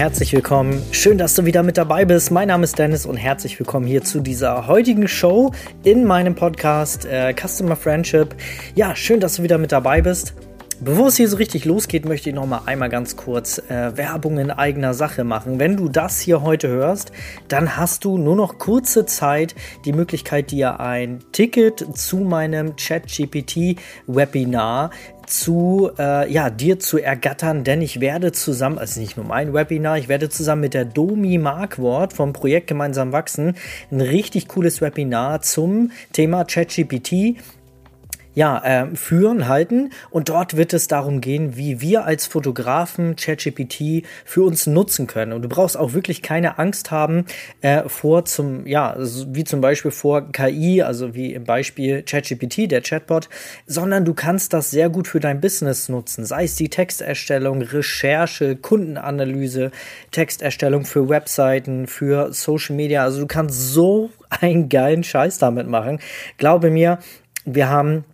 Herzlich willkommen. Schön, dass du wieder mit dabei bist. Mein Name ist Dennis und herzlich willkommen hier zu dieser heutigen Show in meinem Podcast äh, Customer Friendship. Ja, schön, dass du wieder mit dabei bist. Bevor es hier so richtig losgeht, möchte ich noch mal einmal ganz kurz äh, Werbung in eigener Sache machen. Wenn du das hier heute hörst, dann hast du nur noch kurze Zeit die Möglichkeit, dir ein Ticket zu meinem ChatGPT-Webinar zu äh, ja dir zu ergattern, denn ich werde zusammen, also nicht nur mein Webinar, ich werde zusammen mit der Domi Markwort vom Projekt Gemeinsam wachsen ein richtig cooles Webinar zum Thema ChatGPT ja, äh, führen, halten. Und dort wird es darum gehen, wie wir als Fotografen ChatGPT für uns nutzen können. Und du brauchst auch wirklich keine Angst haben äh, vor zum, ja, wie zum Beispiel vor KI, also wie im Beispiel ChatGPT, der Chatbot, sondern du kannst das sehr gut für dein Business nutzen. Sei es die Texterstellung, Recherche, Kundenanalyse, Texterstellung für Webseiten, für Social Media. Also du kannst so einen geilen Scheiß damit machen. Glaube mir, wir haben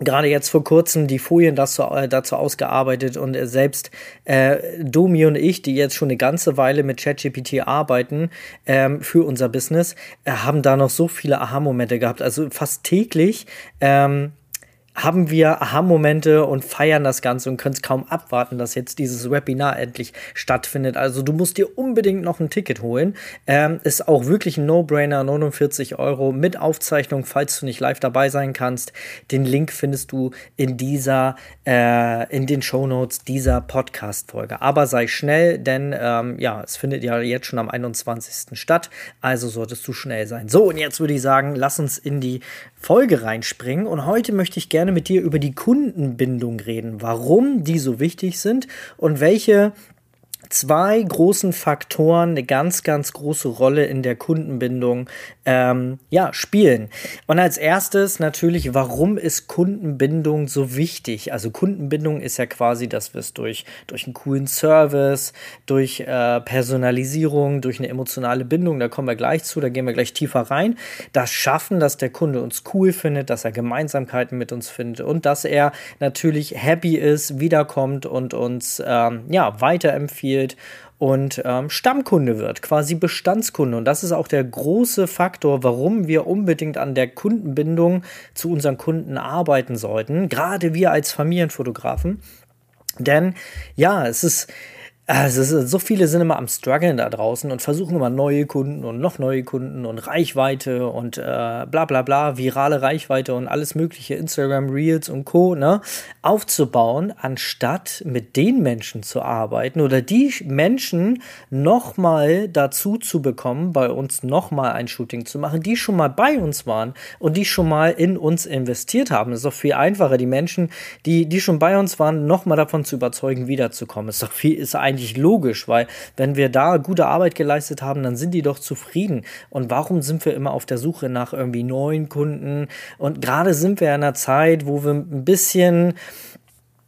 gerade jetzt vor kurzem die Folien dazu, äh, dazu ausgearbeitet und äh, selbst äh, Domi und ich, die jetzt schon eine ganze Weile mit ChatGPT arbeiten ähm, für unser Business, äh, haben da noch so viele Aha-Momente gehabt. Also fast täglich ähm, haben wir Aha-Momente und feiern das Ganze und können es kaum abwarten, dass jetzt dieses Webinar endlich stattfindet. Also du musst dir unbedingt noch ein Ticket holen. Ähm, ist auch wirklich ein No-Brainer, 49 Euro mit Aufzeichnung, falls du nicht live dabei sein kannst. Den Link findest du in dieser, äh, in den Show Notes dieser Podcast-Folge. Aber sei schnell, denn ähm, ja, es findet ja jetzt schon am 21. statt. Also solltest du schnell sein. So, und jetzt würde ich sagen, lass uns in die Folge reinspringen. Und heute möchte ich gerne mit dir über die Kundenbindung reden, warum die so wichtig sind und welche zwei großen Faktoren eine ganz, ganz große Rolle in der Kundenbindung ähm, ja, spielen. Und als erstes natürlich, warum ist Kundenbindung so wichtig? Also Kundenbindung ist ja quasi, dass wir es durch, durch einen coolen Service, durch äh, Personalisierung, durch eine emotionale Bindung, da kommen wir gleich zu, da gehen wir gleich tiefer rein, das schaffen, dass der Kunde uns cool findet, dass er Gemeinsamkeiten mit uns findet und dass er natürlich happy ist, wiederkommt und uns ähm, ja, weiterempfiehlt entwickelt und ähm, Stammkunde wird, quasi Bestandskunde. Und das ist auch der große Faktor, warum wir unbedingt an der Kundenbindung zu unseren Kunden arbeiten sollten, gerade wir als Familienfotografen. Denn ja, es ist also so viele sind immer am struggeln da draußen und versuchen immer neue Kunden und noch neue Kunden und Reichweite und äh, bla bla bla, virale Reichweite und alles mögliche, Instagram Reels und Co. Ne, aufzubauen, anstatt mit den Menschen zu arbeiten oder die Menschen nochmal dazu zu bekommen, bei uns nochmal ein Shooting zu machen, die schon mal bei uns waren und die schon mal in uns investiert haben. Das ist doch viel einfacher, die Menschen, die, die schon bei uns waren, nochmal davon zu überzeugen, wiederzukommen. Ist doch viel, ist ein eigentlich logisch, weil wenn wir da gute Arbeit geleistet haben, dann sind die doch zufrieden. Und warum sind wir immer auf der Suche nach irgendwie neuen Kunden? Und gerade sind wir in einer Zeit, wo wir ein bisschen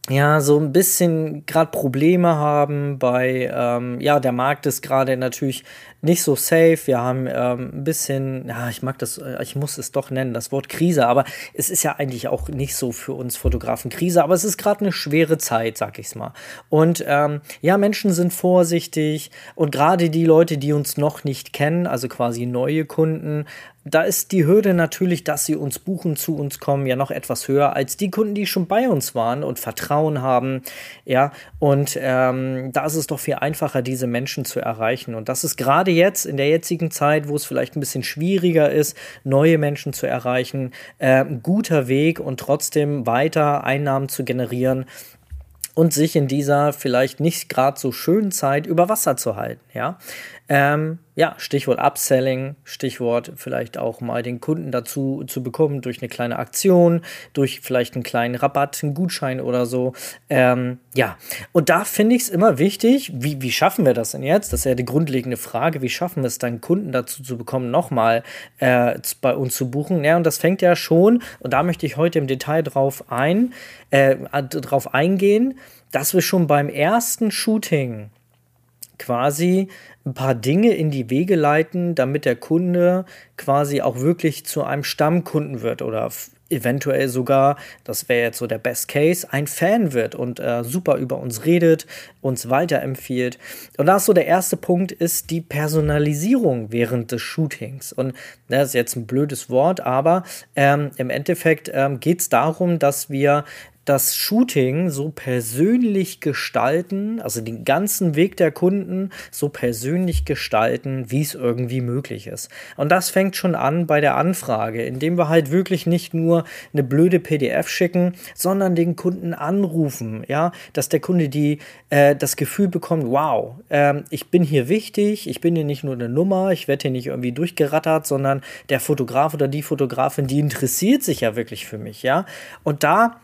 ja, so ein bisschen gerade Probleme haben bei, ähm, ja, der Markt ist gerade natürlich nicht so safe. Wir haben ähm, ein bisschen, ja, ich mag das, äh, ich muss es doch nennen, das Wort Krise, aber es ist ja eigentlich auch nicht so für uns Fotografen Krise, aber es ist gerade eine schwere Zeit, sag ich's mal. Und ähm, ja, Menschen sind vorsichtig und gerade die Leute, die uns noch nicht kennen, also quasi neue Kunden, da ist die Hürde natürlich, dass sie uns buchen, zu uns kommen, ja noch etwas höher als die Kunden, die schon bei uns waren und Vertrauen haben. Ja, und ähm, da ist es doch viel einfacher, diese Menschen zu erreichen. Und das ist gerade jetzt, in der jetzigen Zeit, wo es vielleicht ein bisschen schwieriger ist, neue Menschen zu erreichen, äh, guter Weg und trotzdem weiter Einnahmen zu generieren und sich in dieser vielleicht nicht gerade so schönen Zeit über Wasser zu halten. Ja, ähm, ja, Stichwort Upselling, Stichwort vielleicht auch mal den Kunden dazu zu bekommen durch eine kleine Aktion, durch vielleicht einen kleinen Rabatt, einen Gutschein oder so. Ähm, ja, und da finde ich es immer wichtig, wie, wie schaffen wir das denn jetzt? Das ist ja die grundlegende Frage, wie schaffen wir es dann, Kunden dazu zu bekommen, nochmal äh, bei uns zu buchen? Ja, und das fängt ja schon, und da möchte ich heute im Detail drauf ein, äh, drauf eingehen, dass wir schon beim ersten Shooting quasi ein paar Dinge in die Wege leiten, damit der Kunde quasi auch wirklich zu einem Stammkunden wird oder eventuell sogar, das wäre jetzt so der Best Case, ein Fan wird und äh, super über uns redet, uns weiterempfiehlt. Und da ist so der erste Punkt, ist die Personalisierung während des Shootings. Und das ist jetzt ein blödes Wort, aber ähm, im Endeffekt ähm, geht es darum, dass wir das Shooting so persönlich gestalten, also den ganzen Weg der Kunden so persönlich gestalten, wie es irgendwie möglich ist. Und das fängt schon an bei der Anfrage, indem wir halt wirklich nicht nur eine blöde PDF schicken, sondern den Kunden anrufen, ja, dass der Kunde die äh, das Gefühl bekommt, wow, äh, ich bin hier wichtig, ich bin hier nicht nur eine Nummer, ich werde hier nicht irgendwie durchgerattert, sondern der Fotograf oder die Fotografin, die interessiert sich ja wirklich für mich, ja. Und da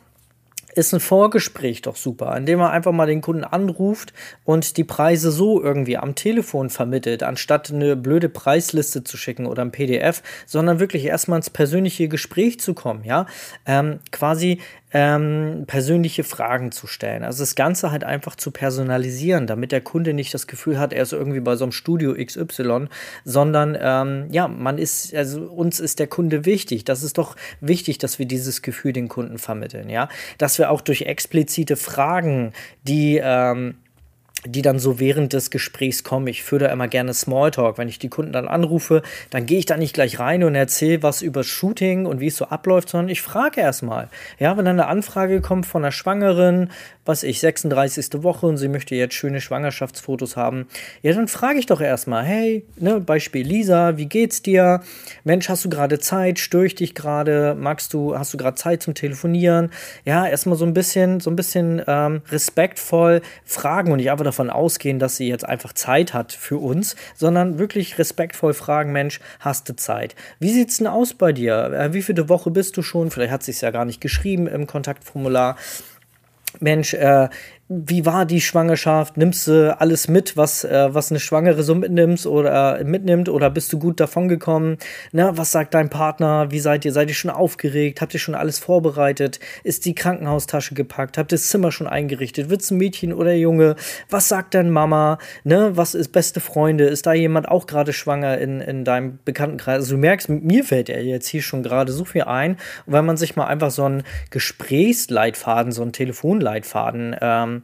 ist ein Vorgespräch doch super, indem man einfach mal den Kunden anruft und die Preise so irgendwie am Telefon vermittelt, anstatt eine blöde Preisliste zu schicken oder ein PDF, sondern wirklich erstmal ins persönliche Gespräch zu kommen, ja. Ähm, quasi ähm, persönliche Fragen zu stellen. Also das Ganze halt einfach zu personalisieren, damit der Kunde nicht das Gefühl hat, er ist irgendwie bei so einem Studio XY, sondern ähm, ja, man ist, also uns ist der Kunde wichtig. Das ist doch wichtig, dass wir dieses Gefühl den Kunden vermitteln, ja. Dass wir auch durch explizite Fragen, die ähm, die dann so während des Gesprächs kommen. Ich führe da immer gerne Smalltalk. Wenn ich die Kunden dann anrufe, dann gehe ich da nicht gleich rein und erzähle was über Shooting und wie es so abläuft, sondern ich frage erstmal. Ja, wenn dann eine Anfrage kommt von einer Schwangeren, was ich, 36. Woche und sie möchte jetzt schöne Schwangerschaftsfotos haben, ja, dann frage ich doch erstmal, hey, ne, Beispiel Lisa, wie geht's dir? Mensch, hast du gerade Zeit? Störe ich dich gerade? Magst du, hast du gerade Zeit zum Telefonieren? Ja, erstmal so ein bisschen, so ein bisschen ähm, respektvoll fragen und nicht einfach davon ausgehen, dass sie jetzt einfach Zeit hat für uns, sondern wirklich respektvoll fragen, Mensch, hast du Zeit? Wie sieht's denn aus bei dir? Äh, wie viele Woche bist du schon? Vielleicht hat sich's ja gar nicht geschrieben im Kontaktformular. Mensch, äh, wie war die Schwangerschaft? Nimmst du alles mit, was, äh, was eine Schwangere so mitnimmt oder äh, mitnimmt oder bist du gut davongekommen? Na, was sagt dein Partner? Wie seid ihr? Seid ihr schon aufgeregt? Habt ihr schon alles vorbereitet? Ist die Krankenhaustasche gepackt? Habt ihr das Zimmer schon eingerichtet? Wird's ein Mädchen oder Junge? Was sagt dein Mama? Ne, was ist beste Freunde? Ist da jemand auch gerade schwanger in, in deinem Bekanntenkreis? Also du merkst, mir fällt ja jetzt hier schon gerade so viel ein. Wenn man sich mal einfach so einen Gesprächsleitfaden, so einen Telefonleitfaden ähm,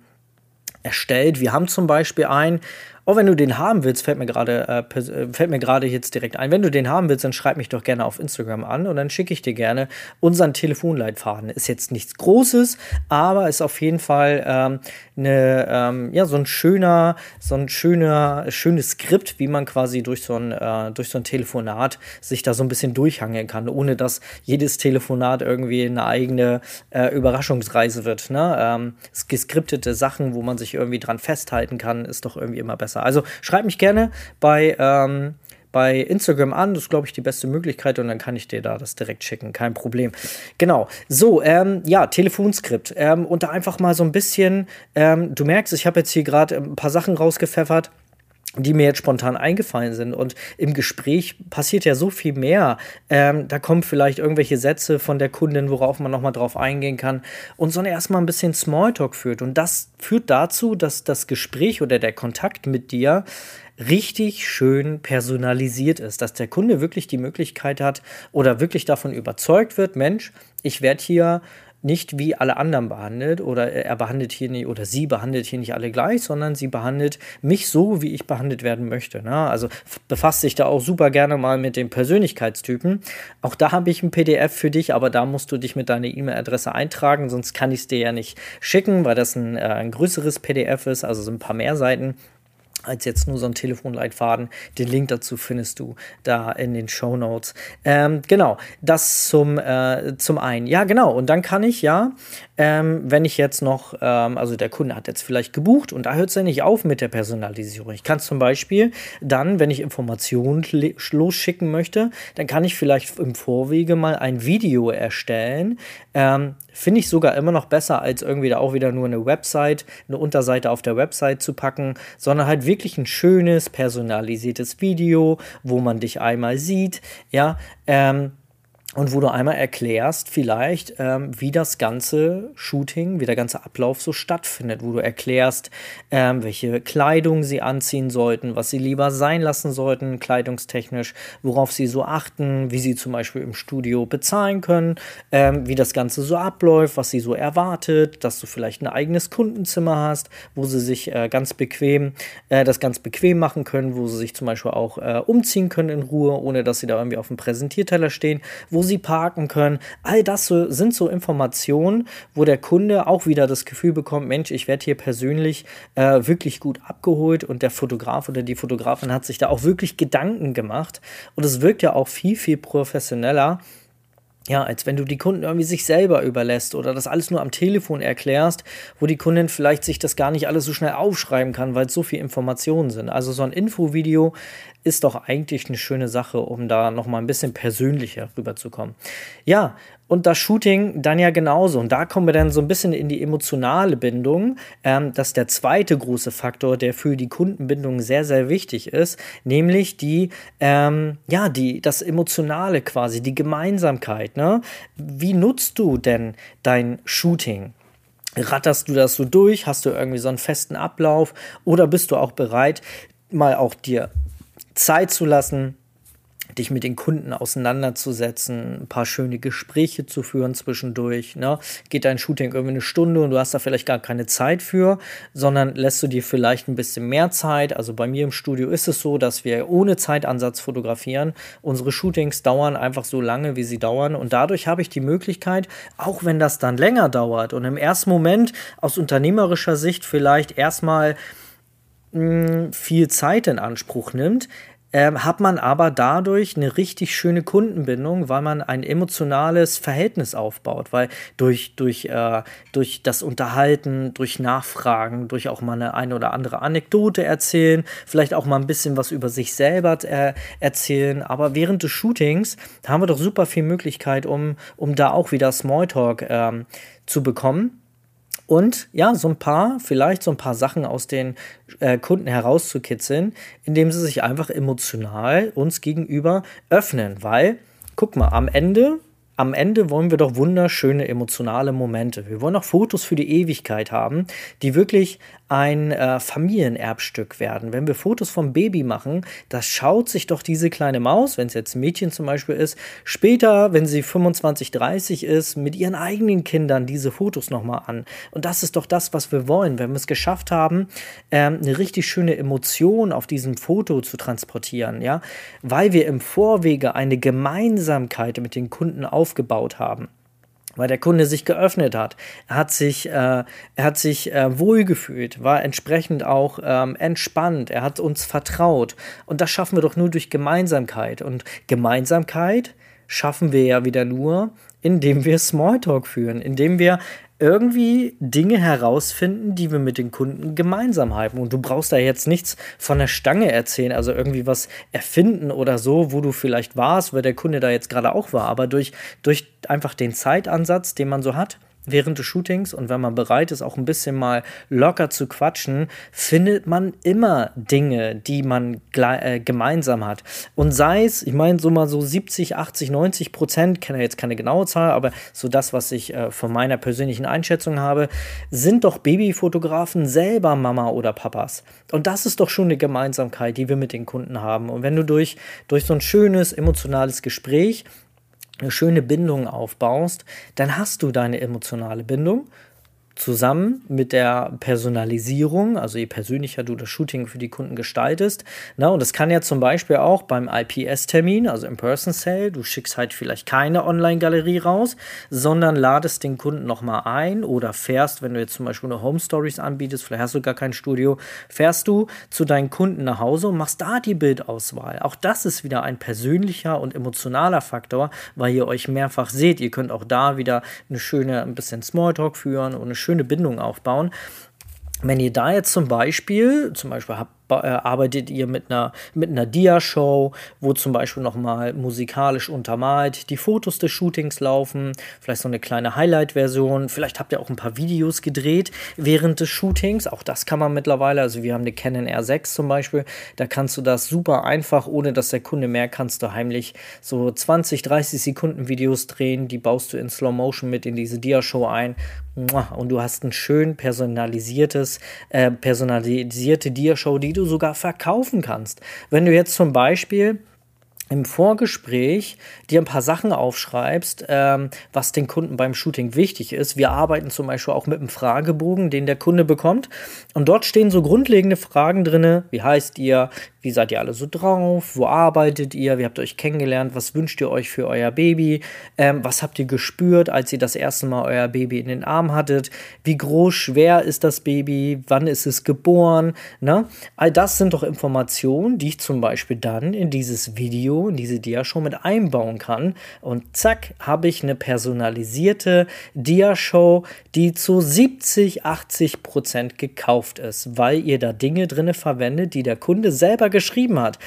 erstellt. Wir haben zum Beispiel einen, Oh, wenn du den haben willst, fällt mir gerade äh, äh, fällt mir gerade jetzt direkt ein. Wenn du den haben willst, dann schreib mich doch gerne auf Instagram an und dann schicke ich dir gerne unseren Telefonleitfaden. Ist jetzt nichts Großes, aber ist auf jeden Fall ähm, eine, ähm, ja, so ein schöner, so ein schöner, schönes Skript, wie man quasi durch so ein, äh, durch so ein Telefonat sich da so ein bisschen durchhangeln kann, ohne dass jedes Telefonat irgendwie eine eigene äh, Überraschungsreise wird. Ne? Ähm, geskriptete Sachen, wo man sich irgendwie dran festhalten kann, ist doch irgendwie immer besser besser. Also schreib mich gerne bei, ähm, bei Instagram an. Das ist, glaube ich, die beste Möglichkeit und dann kann ich dir da das direkt schicken. Kein Problem. Genau. So, ähm, ja, Telefonskript. Ähm, und da einfach mal so ein bisschen, ähm, du merkst, ich habe jetzt hier gerade ein paar Sachen rausgepfeffert die mir jetzt spontan eingefallen sind. Und im Gespräch passiert ja so viel mehr. Ähm, da kommen vielleicht irgendwelche Sätze von der Kundin, worauf man nochmal drauf eingehen kann. Und so erstmal ein bisschen Smalltalk führt. Und das führt dazu, dass das Gespräch oder der Kontakt mit dir richtig schön personalisiert ist, dass der Kunde wirklich die Möglichkeit hat oder wirklich davon überzeugt wird, Mensch, ich werde hier nicht wie alle anderen behandelt oder er behandelt hier nicht oder sie behandelt hier nicht alle gleich, sondern sie behandelt mich so, wie ich behandelt werden möchte. Ne? Also befasst sich da auch super gerne mal mit den Persönlichkeitstypen. Auch da habe ich ein PDF für dich, aber da musst du dich mit deiner E-Mail-Adresse eintragen, sonst kann ich es dir ja nicht schicken, weil das ein, äh, ein größeres PDF ist, also so ein paar mehr Seiten als jetzt nur so ein Telefonleitfaden. Den Link dazu findest du da in den Show Notes. Ähm, genau, das zum, äh, zum einen. Ja, genau. Und dann kann ich ja, ähm, wenn ich jetzt noch, ähm, also der Kunde hat jetzt vielleicht gebucht und da hört es ja nicht auf mit der Personalisierung. Ich kann zum Beispiel dann, wenn ich Informationen losschicken möchte, dann kann ich vielleicht im Vorwege mal ein Video erstellen. Ähm, Finde ich sogar immer noch besser, als irgendwie da auch wieder nur eine Website, eine Unterseite auf der Website zu packen, sondern halt wirklich ein schönes, personalisiertes Video, wo man dich einmal sieht, ja, ähm, und wo du einmal erklärst, vielleicht, ähm, wie das ganze Shooting, wie der ganze Ablauf so stattfindet, wo du erklärst, ähm, welche Kleidung sie anziehen sollten, was sie lieber sein lassen sollten, kleidungstechnisch, worauf sie so achten, wie sie zum Beispiel im Studio bezahlen können, ähm, wie das Ganze so abläuft, was sie so erwartet, dass du vielleicht ein eigenes Kundenzimmer hast, wo sie sich äh, ganz bequem, äh, das ganz bequem machen können, wo sie sich zum Beispiel auch äh, umziehen können in Ruhe, ohne dass sie da irgendwie auf dem Präsentierteller stehen, wo sie parken können. All das so, sind so Informationen, wo der Kunde auch wieder das Gefühl bekommt, Mensch, ich werde hier persönlich äh, wirklich gut abgeholt und der Fotograf oder die Fotografin hat sich da auch wirklich Gedanken gemacht und es wirkt ja auch viel, viel professioneller ja, als wenn du die Kunden irgendwie sich selber überlässt oder das alles nur am Telefon erklärst, wo die Kundin vielleicht sich das gar nicht alles so schnell aufschreiben kann, weil es so viel Informationen sind. Also so ein Infovideo ist doch eigentlich eine schöne Sache, um da nochmal ein bisschen persönlicher rüberzukommen. Ja, und das Shooting dann ja genauso. Und da kommen wir dann so ein bisschen in die emotionale Bindung. Ähm, das ist der zweite große Faktor, der für die Kundenbindung sehr, sehr wichtig ist, nämlich die, ähm, ja, die, das Emotionale quasi, die Gemeinsamkeit. Ne? Wie nutzt du denn dein Shooting? Ratterst du das so durch? Hast du irgendwie so einen festen Ablauf? Oder bist du auch bereit, mal auch dir Zeit zu lassen, dich mit den Kunden auseinanderzusetzen, ein paar schöne Gespräche zu führen zwischendurch. Ne? Geht dein Shooting irgendwie eine Stunde und du hast da vielleicht gar keine Zeit für, sondern lässt du dir vielleicht ein bisschen mehr Zeit. Also bei mir im Studio ist es so, dass wir ohne Zeitansatz fotografieren. Unsere Shootings dauern einfach so lange, wie sie dauern und dadurch habe ich die Möglichkeit, auch wenn das dann länger dauert und im ersten Moment aus unternehmerischer Sicht vielleicht erstmal hm, viel Zeit in Anspruch nimmt, ähm, hat man aber dadurch eine richtig schöne Kundenbindung, weil man ein emotionales Verhältnis aufbaut, weil durch, durch, äh, durch das Unterhalten, durch Nachfragen, durch auch mal eine, eine oder andere Anekdote erzählen, vielleicht auch mal ein bisschen was über sich selber äh, erzählen, aber während des Shootings haben wir doch super viel Möglichkeit, um, um da auch wieder Smalltalk ähm, zu bekommen und ja, so ein paar, vielleicht so ein paar Sachen aus den äh, Kunden herauszukitzeln, indem sie sich einfach emotional uns gegenüber öffnen. Weil, guck mal, am Ende am Ende wollen wir doch wunderschöne emotionale Momente. Wir wollen auch Fotos für die Ewigkeit haben, die wirklich ein äh, Familienerbstück werden. Wenn wir Fotos vom Baby machen, das schaut sich doch diese kleine Maus, wenn es jetzt ein Mädchen zum Beispiel ist, später, wenn sie 25, 30 ist, mit ihren eigenen Kindern diese Fotos nochmal an. Und das ist doch das, was wir wollen, wenn wir es geschafft haben, ähm, eine richtig schöne Emotion auf diesem Foto zu transportieren, ja, weil wir im Vorwege eine Gemeinsamkeit mit den Kunden aufgebaut haben weil der Kunde sich geöffnet hat. Er hat sich, äh, er hat sich äh, wohlgefühlt, war entsprechend auch ähm, entspannt, er hat uns vertraut. Und das schaffen wir doch nur durch Gemeinsamkeit. Und Gemeinsamkeit schaffen wir ja wieder nur, indem wir Smalltalk führen, indem wir irgendwie Dinge herausfinden, die wir mit den Kunden gemeinsam haben. Und du brauchst da jetzt nichts von der Stange erzählen, also irgendwie was erfinden oder so, wo du vielleicht warst, weil der Kunde da jetzt gerade auch war. Aber durch, durch einfach den Zeitansatz, den man so hat, während des Shootings und wenn man bereit ist, auch ein bisschen mal locker zu quatschen, findet man immer Dinge, die man äh, gemeinsam hat. Und sei es, ich meine, so mal so 70, 80, 90 Prozent, kenne jetzt keine genaue Zahl, aber so das, was ich äh, von meiner persönlichen Einschätzung habe, sind doch Babyfotografen selber Mama oder Papas. Und das ist doch schon eine Gemeinsamkeit, die wir mit den Kunden haben. Und wenn du durch, durch so ein schönes, emotionales Gespräch eine schöne Bindung aufbaust, dann hast du deine emotionale Bindung zusammen mit der Personalisierung, also je persönlicher du das Shooting für die Kunden gestaltest. Na, und das kann ja zum Beispiel auch beim IPS-Termin, also In-Person Sale, du schickst halt vielleicht keine Online-Galerie raus, sondern ladest den Kunden nochmal ein oder fährst, wenn du jetzt zum Beispiel eine Home Stories anbietest, vielleicht hast du gar kein Studio, fährst du zu deinen Kunden nach Hause und machst da die Bildauswahl. Auch das ist wieder ein persönlicher und emotionaler Faktor, weil ihr euch mehrfach seht. Ihr könnt auch da wieder eine schöne, ein bisschen Smalltalk führen und eine schöne schöne Bindung aufbauen. Wenn ihr da jetzt zum Beispiel, zum Beispiel habt arbeitet ihr mit einer, mit einer Dia-Show, wo zum Beispiel nochmal musikalisch untermalt die Fotos des Shootings laufen, vielleicht so eine kleine Highlight-Version, vielleicht habt ihr auch ein paar Videos gedreht während des Shootings, auch das kann man mittlerweile, also wir haben eine Canon R6 zum Beispiel, da kannst du das super einfach, ohne dass der Kunde merkt, kannst du heimlich so 20, 30 Sekunden Videos drehen, die baust du in Slow Motion mit in diese Dia-Show ein. Und du hast ein schön personalisiertes, äh, personalisierte Dia-Show, die du sogar verkaufen kannst. Wenn du jetzt zum Beispiel im Vorgespräch dir ein paar Sachen aufschreibst, ähm, was den Kunden beim Shooting wichtig ist. Wir arbeiten zum Beispiel auch mit einem Fragebogen, den der Kunde bekommt. Und dort stehen so grundlegende Fragen drin. Wie heißt ihr? Wie seid ihr alle so drauf? Wo arbeitet ihr? Wie habt ihr euch kennengelernt? Was wünscht ihr euch für euer Baby? Ähm, was habt ihr gespürt, als ihr das erste Mal euer Baby in den Arm hattet? Wie groß, schwer ist das Baby? Wann ist es geboren? Ne? All das sind doch Informationen, die ich zum Beispiel dann in dieses Video, in diese Dia-Show mit einbauen kann. Und zack, habe ich eine personalisierte Dia-Show, die zu 70, 80 Prozent gekauft ist, weil ihr da Dinge drin verwendet, die der Kunde selber geschrieben hat.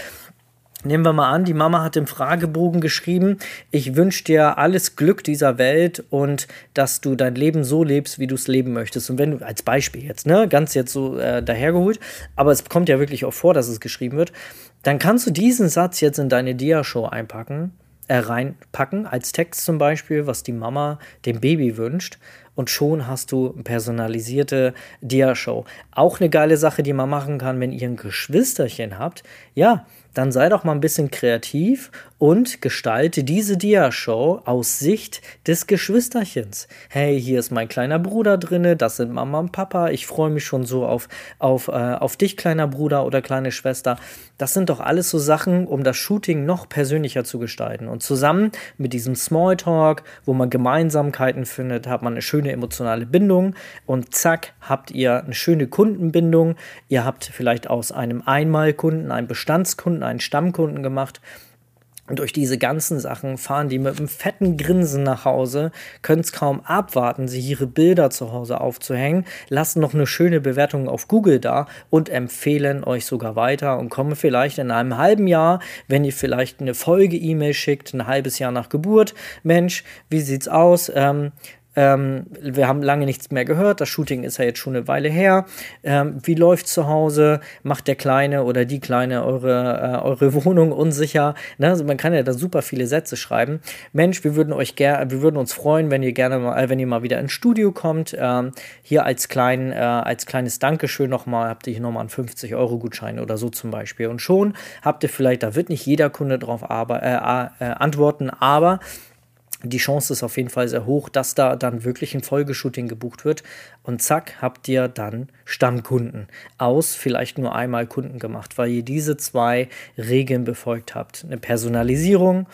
Nehmen wir mal an, die Mama hat im Fragebogen geschrieben, ich wünsche dir alles Glück dieser Welt und dass du dein Leben so lebst, wie du es leben möchtest. Und wenn du, als Beispiel jetzt, ne, ganz jetzt so äh, dahergeholt, aber es kommt ja wirklich auch vor, dass es geschrieben wird, dann kannst du diesen Satz jetzt in deine Dia-Show einpacken, äh, reinpacken, als Text zum Beispiel, was die Mama dem Baby wünscht und schon hast du personalisierte Dia-Show. Auch eine geile Sache, die man machen kann, wenn ihr ein Geschwisterchen habt. Ja, dann sei doch mal ein bisschen kreativ und gestalte diese Dia-Show aus Sicht des Geschwisterchens. Hey, hier ist mein kleiner Bruder drinne, das sind Mama und Papa. Ich freue mich schon so auf, auf, äh, auf dich, kleiner Bruder oder kleine Schwester. Das sind doch alles so Sachen, um das Shooting noch persönlicher zu gestalten. Und zusammen mit diesem Smalltalk, wo man Gemeinsamkeiten findet, hat man eine schöne emotionale Bindung und zack, habt ihr eine schöne Kundenbindung. Ihr habt vielleicht aus einem Einmalkunden einen Bestandskunden, einen Stammkunden gemacht und durch diese ganzen Sachen fahren die mit einem fetten Grinsen nach Hause, können es kaum abwarten, sich ihre Bilder zu Hause aufzuhängen, lassen noch eine schöne Bewertung auf Google da und empfehlen euch sogar weiter und kommen vielleicht in einem halben Jahr, wenn ihr vielleicht eine Folge-E-Mail schickt, ein halbes Jahr nach Geburt, Mensch, wie sieht's aus? Ähm, ähm, wir haben lange nichts mehr gehört. Das Shooting ist ja jetzt schon eine Weile her. Ähm, wie läuft zu Hause? Macht der Kleine oder die Kleine eure, äh, eure Wohnung unsicher? Ne? Also man kann ja da super viele Sätze schreiben. Mensch, wir würden euch gerne, wir würden uns freuen, wenn ihr gerne mal, äh, wenn ihr mal wieder ins Studio kommt. Ähm, hier als klein, äh, als kleines Dankeschön nochmal habt ihr hier nochmal einen 50 Euro Gutschein oder so zum Beispiel. Und schon habt ihr vielleicht, da wird nicht jeder Kunde drauf aber, äh, äh, antworten, aber die Chance ist auf jeden Fall sehr hoch, dass da dann wirklich ein Folgeshooting gebucht wird. Und zack, habt ihr dann Stammkunden aus vielleicht nur einmal Kunden gemacht, weil ihr diese zwei Regeln befolgt habt. Eine Personalisierung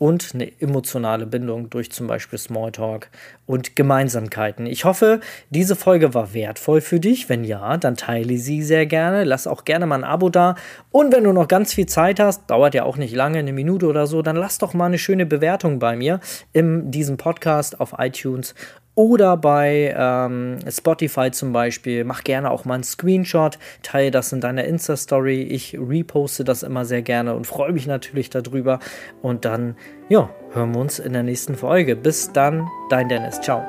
und eine emotionale Bindung durch zum Beispiel Smalltalk und Gemeinsamkeiten. Ich hoffe, diese Folge war wertvoll für dich. Wenn ja, dann teile sie sehr gerne. Lass auch gerne mal ein Abo da. Und wenn du noch ganz viel Zeit hast, dauert ja auch nicht lange, eine Minute oder so, dann lass doch mal eine schöne Bewertung bei mir in diesem Podcast auf iTunes oder bei ähm, Spotify zum Beispiel. Mach gerne auch mal einen Screenshot, teile das in deiner Insta-Story. Ich reposte das immer sehr gerne und freue mich natürlich darüber. Und dann, ja, hören wir uns in der nächsten Folge. Bis dann, dein Dennis. Ciao.